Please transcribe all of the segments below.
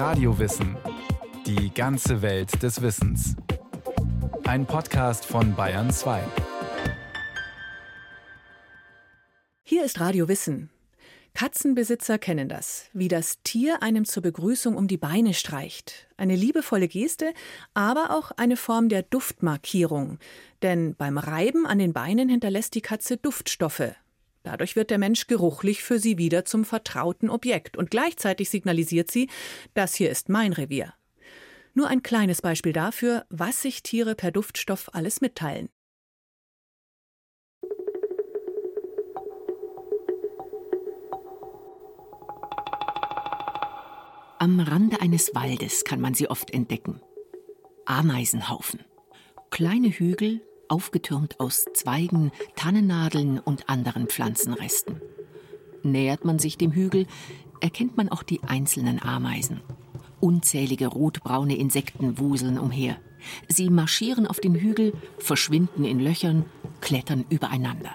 Radiowissen. Die ganze Welt des Wissens. Ein Podcast von Bayern 2. Hier ist Radio Wissen. Katzenbesitzer kennen das, wie das Tier einem zur Begrüßung um die Beine streicht. Eine liebevolle Geste, aber auch eine Form der Duftmarkierung. Denn beim Reiben an den Beinen hinterlässt die Katze Duftstoffe. Dadurch wird der Mensch geruchlich für sie wieder zum vertrauten Objekt und gleichzeitig signalisiert sie, das hier ist mein Revier. Nur ein kleines Beispiel dafür, was sich Tiere per Duftstoff alles mitteilen. Am Rande eines Waldes kann man sie oft entdecken. Ameisenhaufen. Kleine Hügel, aufgetürmt aus Zweigen, Tannennadeln und anderen Pflanzenresten. Nähert man sich dem Hügel, erkennt man auch die einzelnen Ameisen. Unzählige rotbraune Insekten wuseln umher. Sie marschieren auf dem Hügel, verschwinden in Löchern, klettern übereinander.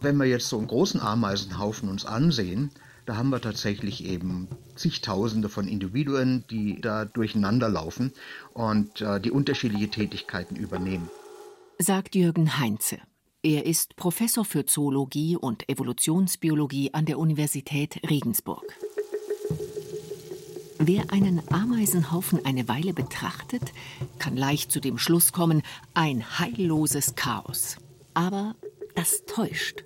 Wenn wir jetzt so einen großen Ameisenhaufen uns ansehen, da haben wir tatsächlich eben zigtausende von Individuen, die da durcheinander laufen und äh, die unterschiedliche Tätigkeiten übernehmen. Sagt Jürgen Heinze. Er ist Professor für Zoologie und Evolutionsbiologie an der Universität Regensburg. Wer einen Ameisenhaufen eine Weile betrachtet, kann leicht zu dem Schluss kommen, ein heilloses Chaos. Aber das täuscht.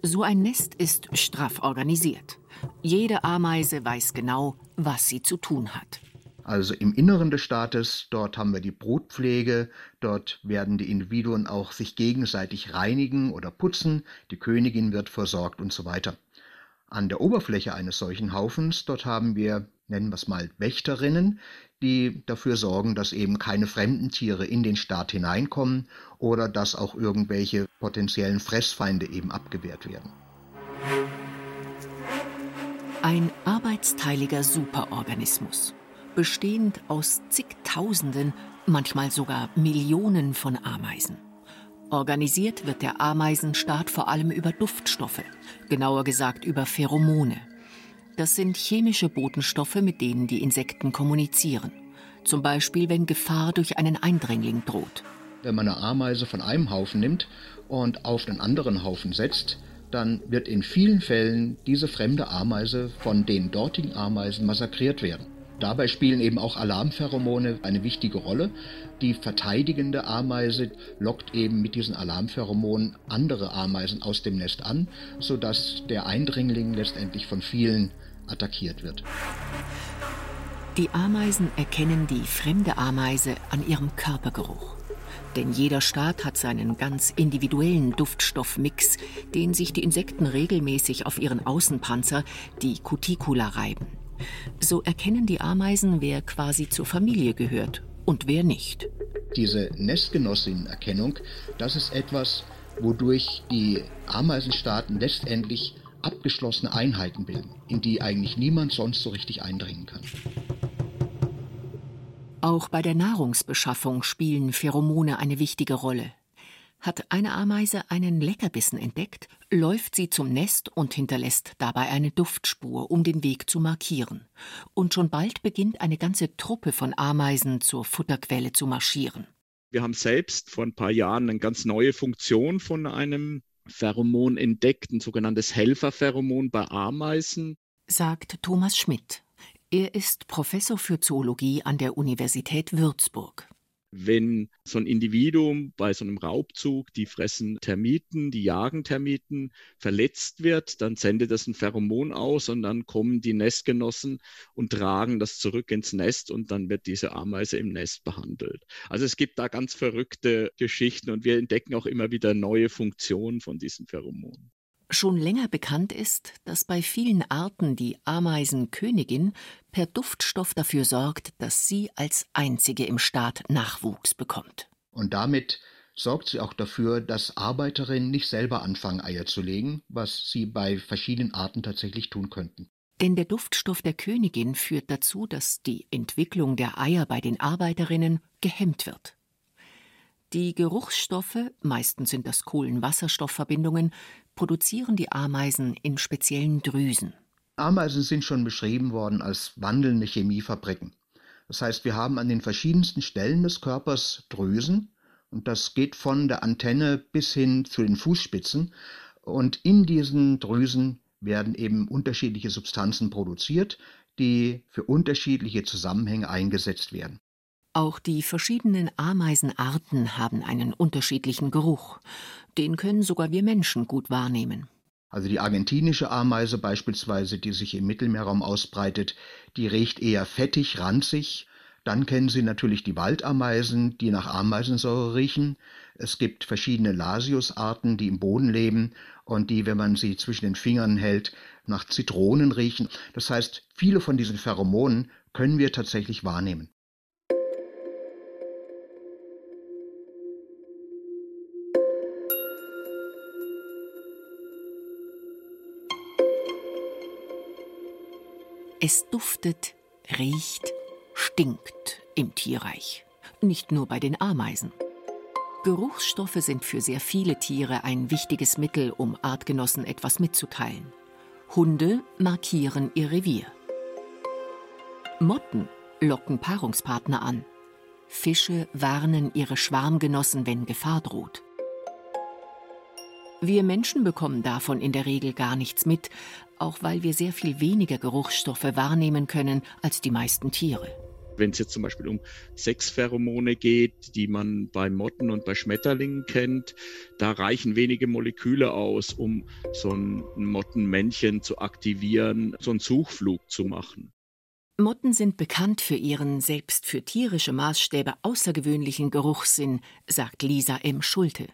So ein Nest ist straff organisiert. Jede Ameise weiß genau, was sie zu tun hat. Also im Inneren des Staates, dort haben wir die Brutpflege, dort werden die Individuen auch sich gegenseitig reinigen oder putzen, die Königin wird versorgt und so weiter. An der Oberfläche eines solchen Haufens, dort haben wir, nennen wir es mal, Wächterinnen, die dafür sorgen, dass eben keine fremden Tiere in den Staat hineinkommen oder dass auch irgendwelche potenziellen Fressfeinde eben abgewehrt werden. Ein arbeitsteiliger Superorganismus, bestehend aus zigtausenden, manchmal sogar Millionen von Ameisen. Organisiert wird der Ameisenstaat vor allem über Duftstoffe, genauer gesagt über Pheromone. Das sind chemische Botenstoffe, mit denen die Insekten kommunizieren. Zum Beispiel, wenn Gefahr durch einen Eindringling droht. Wenn man eine Ameise von einem Haufen nimmt und auf den anderen Haufen setzt, dann wird in vielen Fällen diese fremde Ameise von den dortigen Ameisen massakriert werden. Dabei spielen eben auch Alarmpheromone eine wichtige Rolle. Die verteidigende Ameise lockt eben mit diesen Alarmpheromonen andere Ameisen aus dem Nest an, sodass der Eindringling letztendlich von vielen attackiert wird. Die Ameisen erkennen die fremde Ameise an ihrem Körpergeruch. Denn jeder Staat hat seinen ganz individuellen Duftstoffmix, den sich die Insekten regelmäßig auf ihren Außenpanzer, die Cuticula, reiben. So erkennen die Ameisen, wer quasi zur Familie gehört und wer nicht. Diese Nestgenossinnenerkennung, das ist etwas, wodurch die Ameisenstaaten letztendlich abgeschlossene Einheiten bilden, in die eigentlich niemand sonst so richtig eindringen kann. Auch bei der Nahrungsbeschaffung spielen Pheromone eine wichtige Rolle. Hat eine Ameise einen Leckerbissen entdeckt, läuft sie zum Nest und hinterlässt dabei eine Duftspur, um den Weg zu markieren. Und schon bald beginnt eine ganze Truppe von Ameisen zur Futterquelle zu marschieren. Wir haben selbst vor ein paar Jahren eine ganz neue Funktion von einem Pheromon entdeckt, ein sogenanntes Helferpheromon bei Ameisen. Sagt Thomas Schmidt. Er ist Professor für Zoologie an der Universität Würzburg. Wenn so ein Individuum bei so einem Raubzug, die fressen Termiten, die jagen Termiten, verletzt wird, dann sendet das ein Pheromon aus und dann kommen die Nestgenossen und tragen das zurück ins Nest und dann wird diese Ameise im Nest behandelt. Also es gibt da ganz verrückte Geschichten und wir entdecken auch immer wieder neue Funktionen von diesen Pheromonen. Schon länger bekannt ist, dass bei vielen Arten die Ameisenkönigin per Duftstoff dafür sorgt, dass sie als einzige im Staat Nachwuchs bekommt. Und damit sorgt sie auch dafür, dass Arbeiterinnen nicht selber anfangen, Eier zu legen, was sie bei verschiedenen Arten tatsächlich tun könnten. Denn der Duftstoff der Königin führt dazu, dass die Entwicklung der Eier bei den Arbeiterinnen gehemmt wird. Die Geruchsstoffe, meistens sind das Kohlenwasserstoffverbindungen, produzieren die Ameisen in speziellen Drüsen. Ameisen sind schon beschrieben worden als wandelnde Chemiefabriken. Das heißt, wir haben an den verschiedensten Stellen des Körpers Drüsen und das geht von der Antenne bis hin zu den Fußspitzen. Und in diesen Drüsen werden eben unterschiedliche Substanzen produziert, die für unterschiedliche Zusammenhänge eingesetzt werden. Auch die verschiedenen Ameisenarten haben einen unterschiedlichen Geruch. Den können sogar wir Menschen gut wahrnehmen. Also die argentinische Ameise beispielsweise, die sich im Mittelmeerraum ausbreitet, die riecht eher fettig, ranzig. Dann kennen Sie natürlich die Waldameisen, die nach Ameisensäure riechen. Es gibt verschiedene Lasiusarten, die im Boden leben und die, wenn man sie zwischen den Fingern hält, nach Zitronen riechen. Das heißt, viele von diesen Pheromonen können wir tatsächlich wahrnehmen. Es duftet, riecht, stinkt im Tierreich. Nicht nur bei den Ameisen. Geruchsstoffe sind für sehr viele Tiere ein wichtiges Mittel, um Artgenossen etwas mitzuteilen. Hunde markieren ihr Revier. Motten locken Paarungspartner an. Fische warnen ihre Schwarmgenossen, wenn Gefahr droht. Wir Menschen bekommen davon in der Regel gar nichts mit, auch weil wir sehr viel weniger Geruchsstoffe wahrnehmen können als die meisten Tiere. Wenn es jetzt zum Beispiel um Sexpheromone geht, die man bei Motten und bei Schmetterlingen kennt, da reichen wenige Moleküle aus, um so ein Mottenmännchen zu aktivieren, so einen Suchflug zu machen. Motten sind bekannt für ihren selbst für tierische Maßstäbe außergewöhnlichen Geruchssinn, sagt Lisa M. Schulte.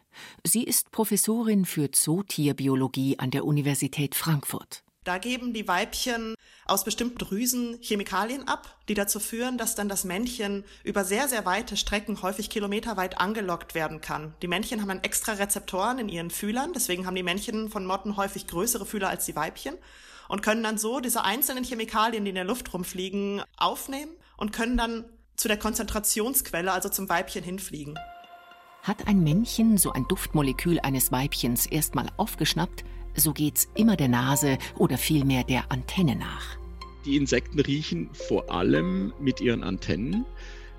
Sie ist Professorin für Zootierbiologie an der Universität Frankfurt. Da geben die Weibchen aus bestimmten Drüsen Chemikalien ab, die dazu führen, dass dann das Männchen über sehr, sehr weite Strecken, häufig kilometerweit, angelockt werden kann. Die Männchen haben dann extra Rezeptoren in ihren Fühlern, deswegen haben die Männchen von Motten häufig größere Fühler als die Weibchen und können dann so diese einzelnen Chemikalien, die in der Luft rumfliegen, aufnehmen und können dann zu der Konzentrationsquelle, also zum Weibchen hinfliegen. Hat ein Männchen so ein Duftmolekül eines Weibchens erstmal aufgeschnappt, so geht's immer der Nase oder vielmehr der Antenne nach. Die Insekten riechen vor allem mit ihren Antennen,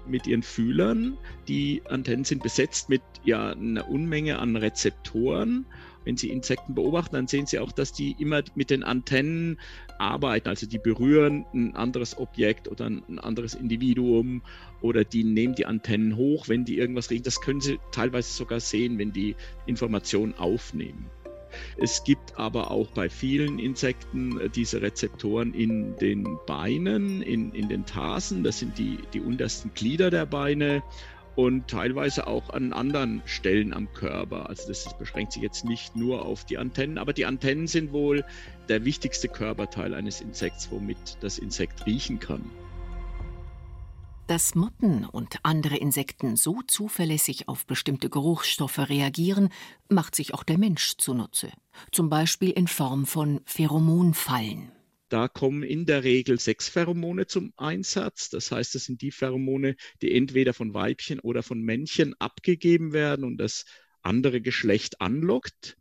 mit ihren Fühlern. Die Antennen sind besetzt mit ja, einer Unmenge an Rezeptoren wenn Sie Insekten beobachten, dann sehen Sie auch, dass die immer mit den Antennen arbeiten. Also die berühren ein anderes Objekt oder ein anderes Individuum oder die nehmen die Antennen hoch, wenn die irgendwas riechen. Das können Sie teilweise sogar sehen, wenn die Informationen aufnehmen. Es gibt aber auch bei vielen Insekten äh, diese Rezeptoren in den Beinen, in, in den Tarsen. Das sind die, die untersten Glieder der Beine und teilweise auch an anderen Stellen am Körper. Also das beschränkt sich jetzt nicht nur auf die Antennen, aber die Antennen sind wohl der wichtigste Körperteil eines Insekts, womit das Insekt riechen kann. Dass Motten und andere Insekten so zuverlässig auf bestimmte Geruchsstoffe reagieren, macht sich auch der Mensch zunutze. Zum Beispiel in Form von Pheromonfallen. Da kommen in der Regel sechs Pheromone zum Einsatz. Das heißt, das sind die Pheromone, die entweder von Weibchen oder von Männchen abgegeben werden und das andere Geschlecht anlockt.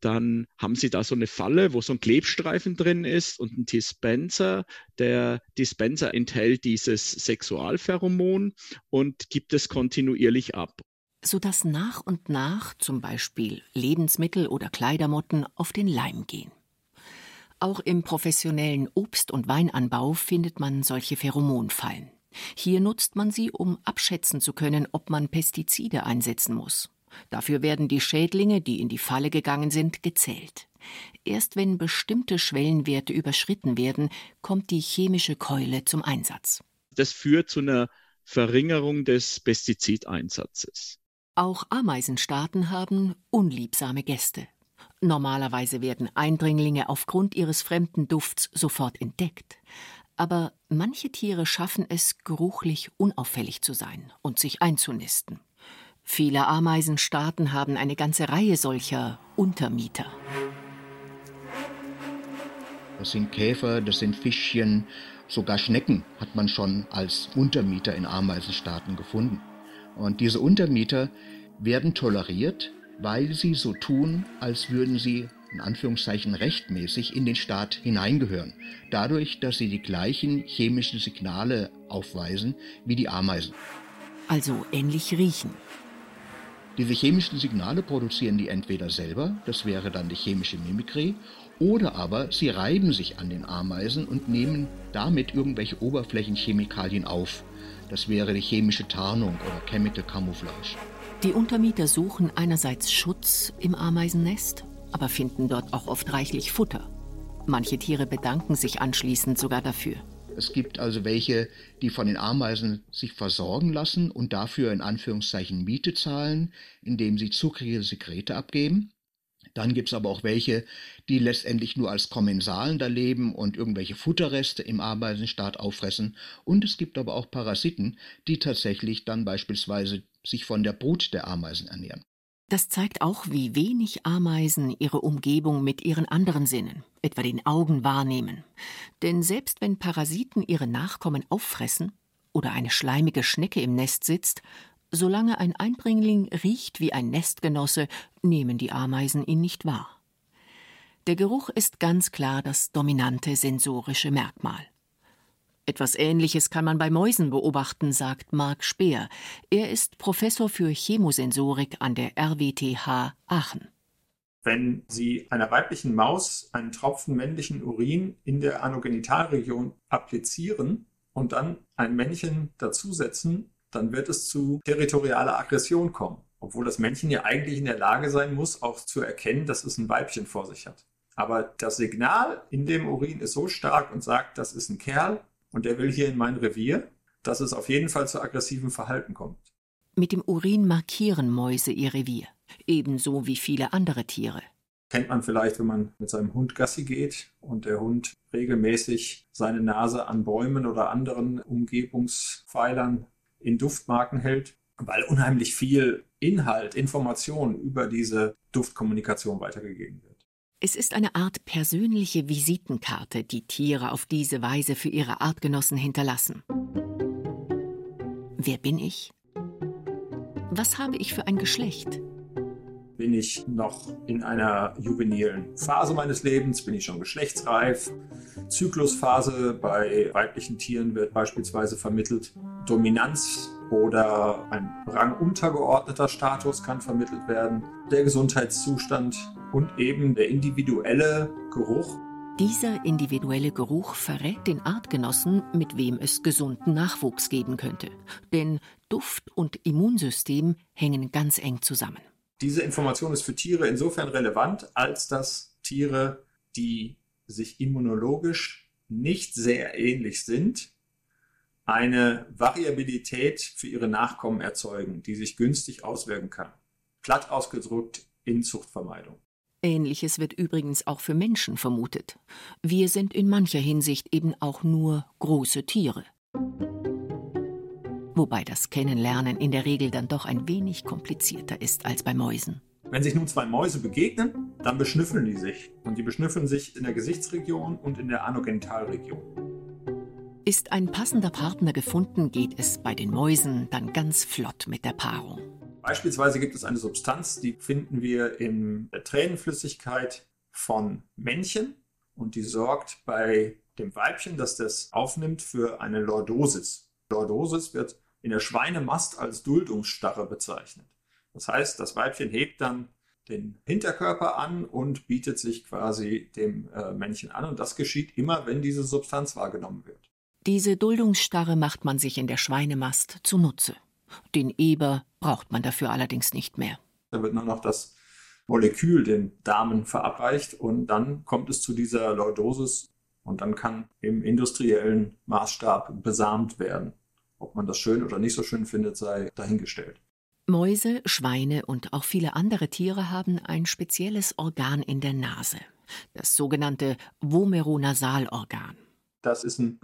Dann haben Sie da so eine Falle, wo so ein Klebstreifen drin ist und ein Dispenser. Der Dispenser enthält dieses Sexualpheromon und gibt es kontinuierlich ab sodass nach und nach zum Beispiel Lebensmittel oder Kleidermotten auf den Leim gehen. Auch im professionellen Obst- und Weinanbau findet man solche Pheromonfallen. Hier nutzt man sie, um abschätzen zu können, ob man Pestizide einsetzen muss. Dafür werden die Schädlinge, die in die Falle gegangen sind, gezählt. Erst wenn bestimmte Schwellenwerte überschritten werden, kommt die chemische Keule zum Einsatz. Das führt zu einer Verringerung des Pestizideinsatzes. Auch Ameisenstaaten haben unliebsame Gäste. Normalerweise werden Eindringlinge aufgrund ihres fremden Dufts sofort entdeckt. Aber manche Tiere schaffen es, geruchlich unauffällig zu sein und sich einzunisten. Viele Ameisenstaaten haben eine ganze Reihe solcher Untermieter. Das sind Käfer, das sind Fischchen, sogar Schnecken hat man schon als Untermieter in Ameisenstaaten gefunden. Und diese Untermieter werden toleriert, weil sie so tun, als würden sie in Anführungszeichen rechtmäßig in den Staat hineingehören, dadurch, dass sie die gleichen chemischen Signale aufweisen wie die Ameisen. Also ähnlich riechen. Diese chemischen Signale produzieren die entweder selber, das wäre dann die chemische Mimikrie, oder aber sie reiben sich an den Ameisen und nehmen damit irgendwelche Oberflächenchemikalien auf. Das wäre die chemische Tarnung oder Chemical Camouflage. Die Untermieter suchen einerseits Schutz im Ameisennest, aber finden dort auch oft reichlich Futter. Manche Tiere bedanken sich anschließend sogar dafür. Es gibt also welche, die von den Ameisen sich versorgen lassen und dafür in Anführungszeichen Miete zahlen, indem sie zuckrige Sekrete abgeben. Dann gibt es aber auch welche, die letztendlich nur als Kommensalen da leben und irgendwelche Futterreste im Ameisenstaat auffressen. Und es gibt aber auch Parasiten, die tatsächlich dann beispielsweise sich von der Brut der Ameisen ernähren. Das zeigt auch, wie wenig Ameisen ihre Umgebung mit ihren anderen Sinnen, etwa den Augen, wahrnehmen. Denn selbst wenn Parasiten ihre Nachkommen auffressen oder eine schleimige Schnecke im Nest sitzt, Solange ein Einbringling riecht wie ein Nestgenosse, nehmen die Ameisen ihn nicht wahr. Der Geruch ist ganz klar das dominante sensorische Merkmal. Etwas Ähnliches kann man bei Mäusen beobachten, sagt Marc Speer. Er ist Professor für Chemosensorik an der RWTH Aachen. Wenn Sie einer weiblichen Maus einen Tropfen männlichen Urin in der Anogenitalregion applizieren und dann ein Männchen dazusetzen, dann wird es zu territorialer Aggression kommen. Obwohl das Männchen ja eigentlich in der Lage sein muss, auch zu erkennen, dass es ein Weibchen vor sich hat. Aber das Signal in dem Urin ist so stark und sagt, das ist ein Kerl und der will hier in mein Revier, dass es auf jeden Fall zu aggressivem Verhalten kommt. Mit dem Urin markieren Mäuse ihr Revier, ebenso wie viele andere Tiere. Kennt man vielleicht, wenn man mit seinem Hund Gassi geht und der Hund regelmäßig seine Nase an Bäumen oder anderen Umgebungspfeilern in Duftmarken hält, weil unheimlich viel Inhalt, Information über diese Duftkommunikation weitergegeben wird. Es ist eine Art persönliche Visitenkarte, die Tiere auf diese Weise für ihre Artgenossen hinterlassen. Wer bin ich? Was habe ich für ein Geschlecht? Bin ich noch in einer juvenilen Phase meines Lebens? Bin ich schon geschlechtsreif? Zyklusphase bei weiblichen Tieren wird beispielsweise vermittelt. Dominanz oder ein ranguntergeordneter Status kann vermittelt werden, der Gesundheitszustand und eben der individuelle Geruch. Dieser individuelle Geruch verrät den Artgenossen, mit wem es gesunden Nachwuchs geben könnte. Denn Duft und Immunsystem hängen ganz eng zusammen. Diese Information ist für Tiere insofern relevant, als dass Tiere, die sich immunologisch nicht sehr ähnlich sind, eine Variabilität für ihre Nachkommen erzeugen, die sich günstig auswirken kann. Platt ausgedrückt Inzuchtvermeidung. Ähnliches wird übrigens auch für Menschen vermutet. Wir sind in mancher Hinsicht eben auch nur große Tiere. Wobei das Kennenlernen in der Regel dann doch ein wenig komplizierter ist als bei Mäusen. Wenn sich nun zwei Mäuse begegnen, dann beschnüffeln die sich. Und die beschnüffeln sich in der Gesichtsregion und in der Anogenitalregion. Ist ein passender Partner gefunden, geht es bei den Mäusen dann ganz flott mit der Paarung. Beispielsweise gibt es eine Substanz, die finden wir in der Tränenflüssigkeit von Männchen und die sorgt bei dem Weibchen, das das aufnimmt, für eine Lordosis. Lordosis wird in der Schweinemast als Duldungsstarre bezeichnet. Das heißt, das Weibchen hebt dann den Hinterkörper an und bietet sich quasi dem äh, Männchen an. Und das geschieht immer, wenn diese Substanz wahrgenommen wird. Diese Duldungsstarre macht man sich in der Schweinemast zunutze. Den Eber braucht man dafür allerdings nicht mehr. Da wird nur noch das Molekül den Damen verabreicht und dann kommt es zu dieser Lordosis und dann kann im industriellen Maßstab besamt werden. Ob man das schön oder nicht so schön findet, sei dahingestellt. Mäuse, Schweine und auch viele andere Tiere haben ein spezielles Organ in der Nase, das sogenannte Vomeronasalorgan. Das ist ein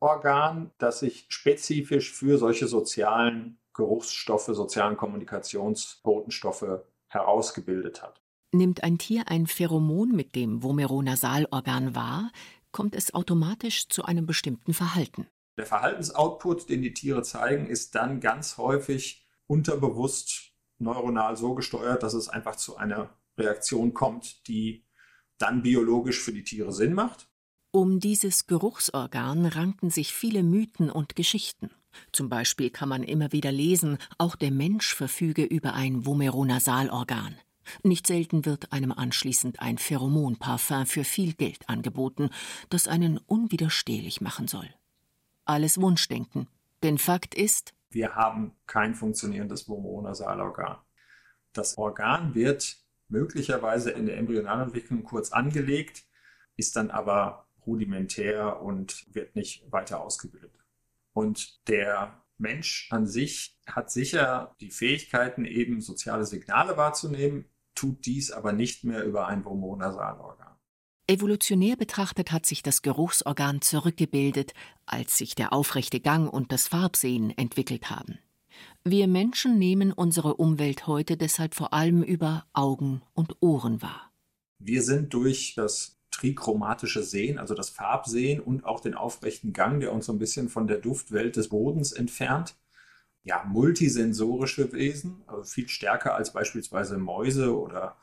Geruchsorgan, das sich spezifisch für solche sozialen Geruchsstoffe, sozialen Kommunikationsbotenstoffe herausgebildet hat. Nimmt ein Tier ein Pheromon mit dem Vomeronasalorgan wahr, kommt es automatisch zu einem bestimmten Verhalten. Der Verhaltensoutput, den die Tiere zeigen, ist dann ganz häufig unterbewusst neuronal so gesteuert, dass es einfach zu einer Reaktion kommt, die dann biologisch für die Tiere Sinn macht. Um dieses Geruchsorgan ranken sich viele Mythen und Geschichten. Zum Beispiel kann man immer wieder lesen, auch der Mensch verfüge über ein Vomeronasalorgan. Nicht selten wird einem anschließend ein Pheromonparfum für viel Geld angeboten, das einen unwiderstehlich machen soll. Alles Wunschdenken. Denn Fakt ist, wir haben kein funktionierendes Vomeronasalorgan. Das Organ wird möglicherweise in der Embryonalentwicklung kurz angelegt, ist dann aber rudimentär und wird nicht weiter ausgebildet. Und der Mensch an sich hat sicher die Fähigkeiten, eben soziale Signale wahrzunehmen, tut dies aber nicht mehr über ein Vomonasalorgan. Evolutionär betrachtet hat sich das Geruchsorgan zurückgebildet, als sich der aufrechte Gang und das Farbsehen entwickelt haben. Wir Menschen nehmen unsere Umwelt heute deshalb vor allem über Augen und Ohren wahr. Wir sind durch das trichromatische Sehen, also das Farbsehen und auch den aufrechten Gang, der uns so ein bisschen von der Duftwelt des Bodens entfernt, ja, multisensorische Wesen, also viel stärker als beispielsweise Mäuse oder,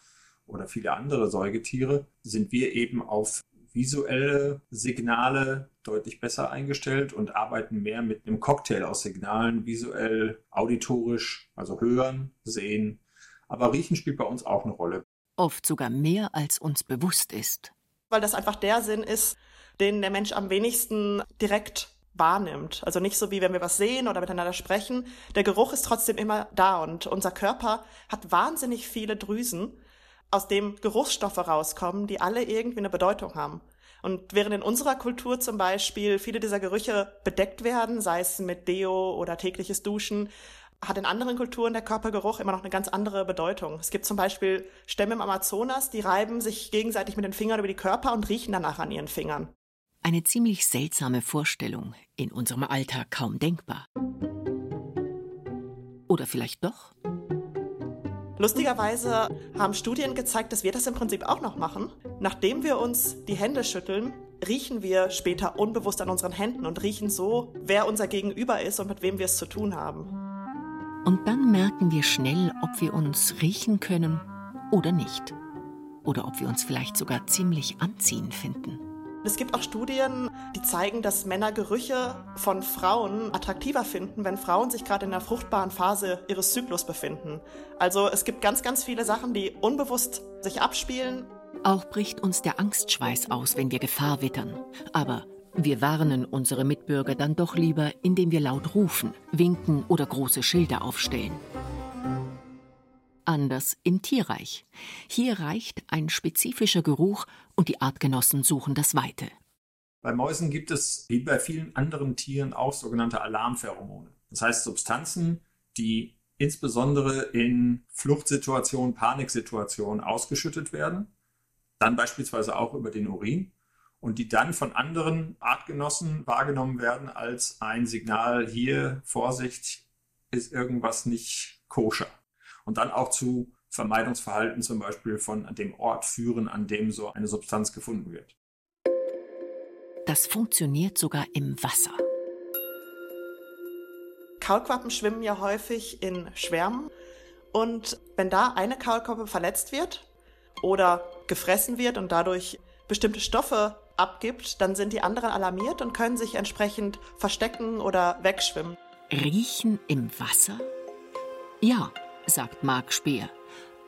oder viele andere Säugetiere, sind wir eben auf visuelle Signale deutlich besser eingestellt und arbeiten mehr mit einem Cocktail aus Signalen, visuell, auditorisch, also hören, sehen. Aber Riechen spielt bei uns auch eine Rolle. Oft sogar mehr, als uns bewusst ist. Weil das einfach der Sinn ist, den der Mensch am wenigsten direkt wahrnimmt. Also nicht so wie wenn wir was sehen oder miteinander sprechen. Der Geruch ist trotzdem immer da und unser Körper hat wahnsinnig viele Drüsen, aus dem Geruchsstoffe rauskommen, die alle irgendwie eine Bedeutung haben. Und während in unserer Kultur zum Beispiel viele dieser Gerüche bedeckt werden, sei es mit Deo oder tägliches Duschen, hat in anderen Kulturen der Körpergeruch immer noch eine ganz andere Bedeutung. Es gibt zum Beispiel Stämme im Amazonas, die reiben sich gegenseitig mit den Fingern über die Körper und riechen danach an ihren Fingern. Eine ziemlich seltsame Vorstellung, in unserem Alltag kaum denkbar. Oder vielleicht doch? Lustigerweise haben Studien gezeigt, dass wir das im Prinzip auch noch machen. Nachdem wir uns die Hände schütteln, riechen wir später unbewusst an unseren Händen und riechen so, wer unser Gegenüber ist und mit wem wir es zu tun haben. Und dann merken wir schnell, ob wir uns riechen können oder nicht. Oder ob wir uns vielleicht sogar ziemlich anziehend finden. Es gibt auch Studien, die zeigen, dass Männer Gerüche von Frauen attraktiver finden, wenn Frauen sich gerade in der fruchtbaren Phase ihres Zyklus befinden. Also es gibt ganz, ganz viele Sachen, die unbewusst sich abspielen. Auch bricht uns der Angstschweiß aus, wenn wir Gefahr wittern. Aber wir warnen unsere Mitbürger dann doch lieber, indem wir laut rufen, winken oder große Schilder aufstellen anders im Tierreich. Hier reicht ein spezifischer Geruch und die Artgenossen suchen das Weite. Bei Mäusen gibt es, wie bei vielen anderen Tieren, auch sogenannte Alarmpheromone. Das heißt Substanzen, die insbesondere in Fluchtsituationen, Paniksituationen ausgeschüttet werden, dann beispielsweise auch über den Urin und die dann von anderen Artgenossen wahrgenommen werden als ein Signal, hier, Vorsicht, ist irgendwas nicht koscher und dann auch zu Vermeidungsverhalten zum Beispiel von dem Ort führen, an dem so eine Substanz gefunden wird. Das funktioniert sogar im Wasser. Kaulquappen schwimmen ja häufig in Schwärmen. Und wenn da eine Kaulquappe verletzt wird oder gefressen wird und dadurch bestimmte Stoffe abgibt, dann sind die anderen alarmiert und können sich entsprechend verstecken oder wegschwimmen. Riechen im Wasser? Ja, sagt Marc Speer.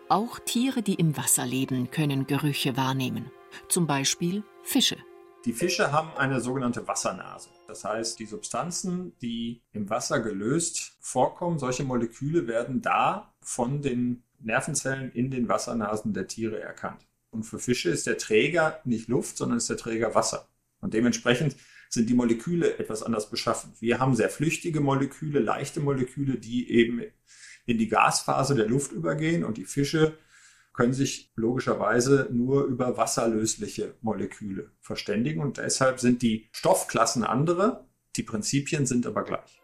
Auch Tiere, die im Wasser leben, können Gerüche wahrnehmen. Zum Beispiel Fische. Die Fische haben eine sogenannte Wassernase. Das heißt, die Substanzen, die im Wasser gelöst vorkommen, solche Moleküle werden da von den Nervenzellen in den Wassernasen der Tiere erkannt. Und für Fische ist der Träger nicht Luft, sondern ist der Träger Wasser. Und dementsprechend sind die Moleküle etwas anders beschaffen. Wir haben sehr flüchtige Moleküle, leichte Moleküle, die eben in die Gasphase der Luft übergehen und die Fische können sich logischerweise nur über wasserlösliche Moleküle verständigen und deshalb sind die Stoffklassen andere, die Prinzipien sind aber gleich.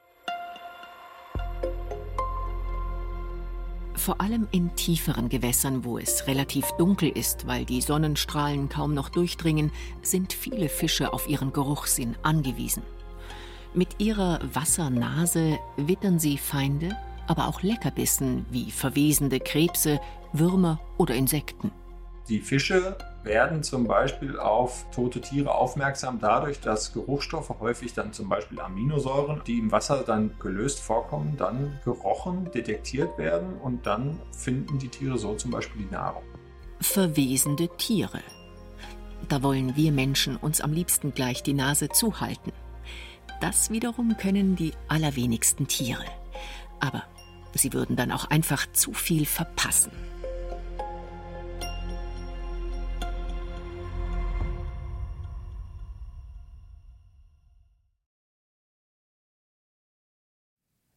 Vor allem in tieferen Gewässern, wo es relativ dunkel ist, weil die Sonnenstrahlen kaum noch durchdringen, sind viele Fische auf ihren Geruchssinn angewiesen. Mit ihrer Wassernase wittern sie Feinde aber auch Leckerbissen wie verwesende Krebse, Würmer oder Insekten. Die Fische werden zum Beispiel auf tote Tiere aufmerksam dadurch, dass Geruchsstoffe, häufig dann zum Beispiel Aminosäuren, die im Wasser dann gelöst vorkommen, dann gerochen, detektiert werden und dann finden die Tiere so zum Beispiel die Nahrung. Verwesende Tiere. Da wollen wir Menschen uns am liebsten gleich die Nase zuhalten. Das wiederum können die allerwenigsten Tiere. Aber sie würden dann auch einfach zu viel verpassen.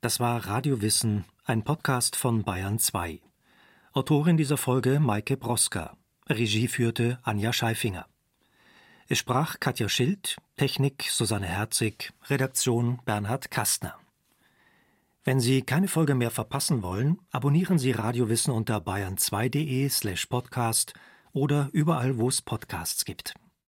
Das war Radio Wissen, ein Podcast von Bayern 2. Autorin dieser Folge Maike Broska. Regie führte Anja Scheifinger. Es sprach Katja Schild, Technik Susanne Herzig, Redaktion Bernhard Kastner. Wenn Sie keine Folge mehr verpassen wollen, abonnieren Sie Radio Wissen unter bayern2.de slash podcast oder überall, wo es Podcasts gibt.